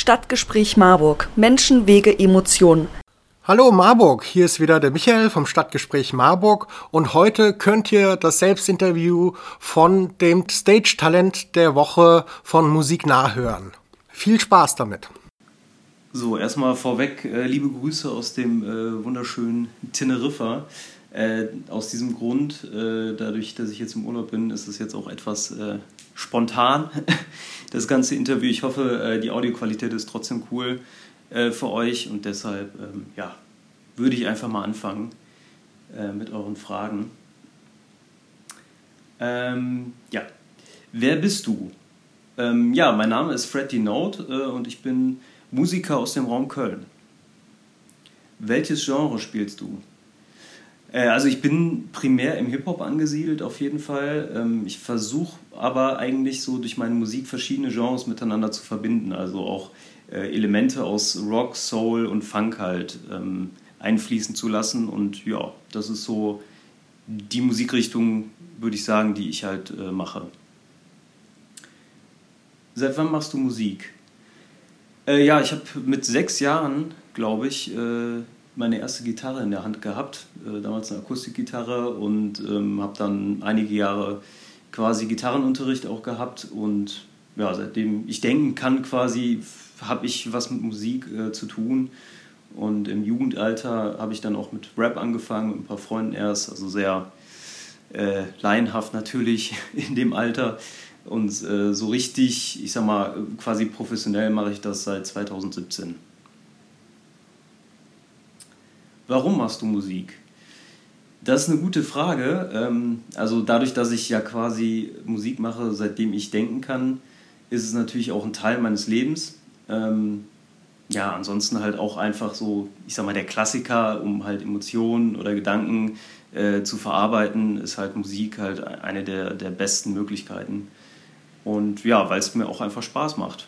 Stadtgespräch Marburg. Menschen, Wege, Emotionen. Hallo Marburg, hier ist wieder der Michael vom Stadtgespräch Marburg und heute könnt ihr das Selbstinterview von dem Stage-Talent der Woche von Musik nachhören. Viel Spaß damit. So, erstmal vorweg äh, liebe Grüße aus dem äh, wunderschönen Teneriffa. Äh, aus diesem Grund, äh, dadurch, dass ich jetzt im Urlaub bin, ist es jetzt auch etwas äh, spontan, das ganze Interview. Ich hoffe, äh, die Audioqualität ist trotzdem cool äh, für euch und deshalb ähm, ja, würde ich einfach mal anfangen äh, mit euren Fragen. Ähm, ja, wer bist du? Ähm, ja, mein Name ist Fred Note und ich bin Musiker aus dem Raum Köln. Welches Genre spielst du? Äh, also ich bin primär im Hip-Hop angesiedelt auf jeden Fall. Ähm, ich versuche aber eigentlich so durch meine Musik verschiedene Genres miteinander zu verbinden. Also auch äh, Elemente aus Rock, Soul und Funk halt ähm, einfließen zu lassen. Und ja, das ist so die Musikrichtung, würde ich sagen, die ich halt äh, mache. Seit wann machst du Musik? ja, ich habe mit sechs Jahren, glaube ich, meine erste Gitarre in der Hand gehabt, äh, damals eine Akustikgitarre und ähm, habe dann einige Jahre quasi Gitarrenunterricht auch gehabt und ja, seitdem ich denken kann quasi, habe ich was mit Musik äh, zu tun und im Jugendalter habe ich dann auch mit Rap angefangen, mit ein paar Freunden erst, also sehr äh, laienhaft natürlich in dem Alter und äh, so richtig, ich sag mal, quasi professionell mache ich das seit 2017. Warum machst du Musik? Das ist eine gute Frage. Ähm, also dadurch, dass ich ja quasi Musik mache, seitdem ich denken kann, ist es natürlich auch ein Teil meines Lebens. Ähm, ja, ansonsten halt auch einfach so, ich sag mal, der Klassiker, um halt Emotionen oder Gedanken äh, zu verarbeiten, ist halt Musik halt eine der, der besten Möglichkeiten. Und ja, weil es mir auch einfach Spaß macht.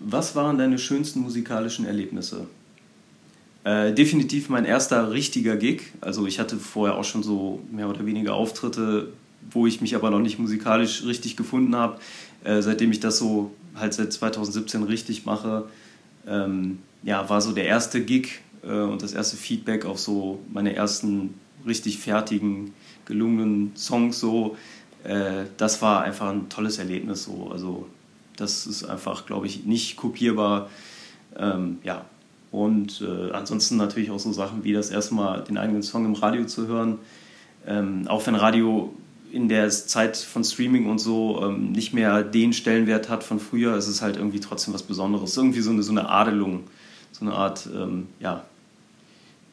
Was waren deine schönsten musikalischen Erlebnisse? Äh, definitiv mein erster richtiger Gig. Also ich hatte vorher auch schon so mehr oder weniger Auftritte, wo ich mich aber noch nicht musikalisch richtig gefunden habe. Äh, seitdem ich das so halt seit 2017 richtig mache, ähm, ja, war so der erste Gig äh, und das erste Feedback auf so meine ersten richtig fertigen, gelungenen Songs so. Äh, das war einfach ein tolles Erlebnis so. Also das ist einfach, glaube ich, nicht kopierbar. Ähm, ja, und äh, ansonsten natürlich auch so Sachen wie das erste Mal den eigenen Song im Radio zu hören. Ähm, auch wenn Radio in der Zeit von Streaming und so ähm, nicht mehr den Stellenwert hat von früher, ist es halt irgendwie trotzdem was Besonderes. Irgendwie so eine, so eine Adelung, so eine Art, ähm, ja,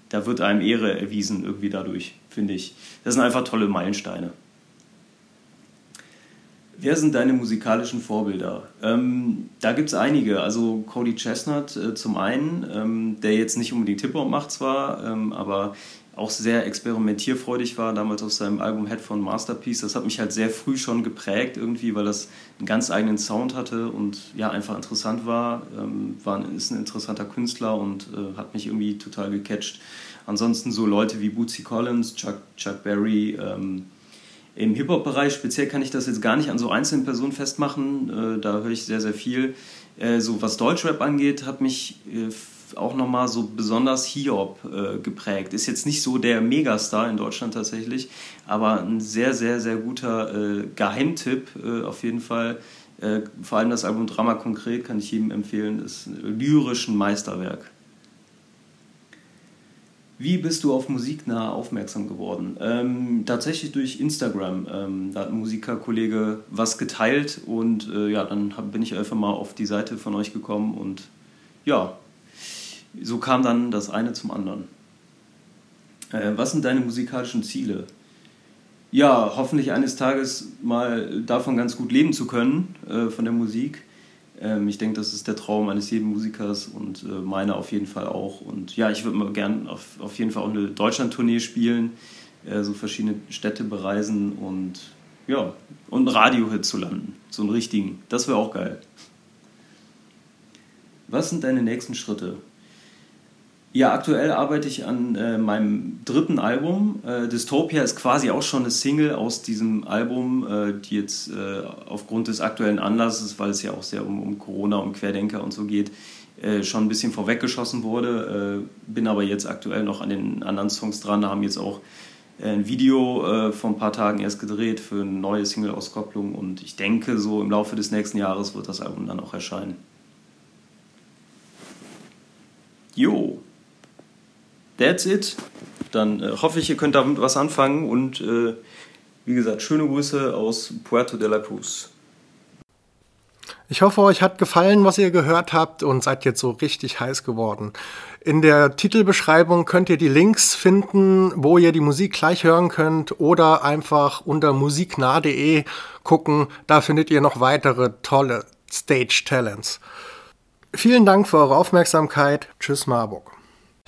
da wird einem Ehre erwiesen irgendwie dadurch, finde ich. Das sind einfach tolle Meilensteine. Wer sind deine musikalischen Vorbilder? Ähm, da gibt es einige. Also Cody Chestnut äh, zum einen, ähm, der jetzt nicht unbedingt Hip-Hop macht zwar, ähm, aber auch sehr experimentierfreudig war, damals auf seinem Album Head von Masterpiece. Das hat mich halt sehr früh schon geprägt irgendwie, weil das einen ganz eigenen Sound hatte und ja, einfach interessant war. Ähm, war ist ein interessanter Künstler und äh, hat mich irgendwie total gecatcht. Ansonsten so Leute wie Bootsy Collins, Chuck, Chuck Berry, ähm, im Hip-Hop-Bereich speziell kann ich das jetzt gar nicht an so einzelnen Personen festmachen. Äh, da höre ich sehr, sehr viel. Äh, so was Deutschrap angeht, hat mich äh, auch nochmal so besonders Hiob geprägt. Ist jetzt nicht so der Megastar in Deutschland tatsächlich, aber ein sehr, sehr, sehr guter Geheimtipp auf jeden Fall. vor allem das Album Drama Konkret kann ich jedem empfehlen. Ist ein Meisterwerk. Wie bist du auf Musiknah aufmerksam geworden? Ähm, tatsächlich durch Instagram. Ähm, da hat ein Musikerkollege was geteilt und äh, ja, dann hab, bin ich einfach mal auf die Seite von euch gekommen und ja, so kam dann das eine zum anderen. Äh, was sind deine musikalischen Ziele? Ja, hoffentlich eines Tages mal davon ganz gut leben zu können, äh, von der Musik. Ähm, ich denke, das ist der Traum eines jeden Musikers und äh, meiner auf jeden Fall auch. Und ja, ich würde mal gern auf, auf jeden Fall auch eine Deutschland-Tournee spielen, äh, so verschiedene Städte bereisen und ja, und einen Radiohit zu landen. So einen richtigen. Das wäre auch geil. Was sind deine nächsten Schritte? Ja, aktuell arbeite ich an äh, meinem dritten Album. Äh, Dystopia ist quasi auch schon eine Single aus diesem Album, äh, die jetzt äh, aufgrund des aktuellen Anlasses, weil es ja auch sehr um, um Corona, um Querdenker und so geht, äh, schon ein bisschen vorweggeschossen wurde. Äh, bin aber jetzt aktuell noch an den anderen Songs dran. Da haben jetzt auch ein Video vor ein paar Tagen erst gedreht für eine neue Single-Auskopplung und ich denke, so im Laufe des nächsten Jahres wird das Album dann auch erscheinen. That's it. Dann äh, hoffe ich, ihr könnt damit was anfangen und äh, wie gesagt, schöne Grüße aus Puerto de la Cruz. Ich hoffe, euch hat gefallen, was ihr gehört habt und seid jetzt so richtig heiß geworden. In der Titelbeschreibung könnt ihr die Links finden, wo ihr die Musik gleich hören könnt oder einfach unter musiknah.de gucken. Da findet ihr noch weitere tolle Stage Talents. Vielen Dank für eure Aufmerksamkeit. Tschüss Marburg.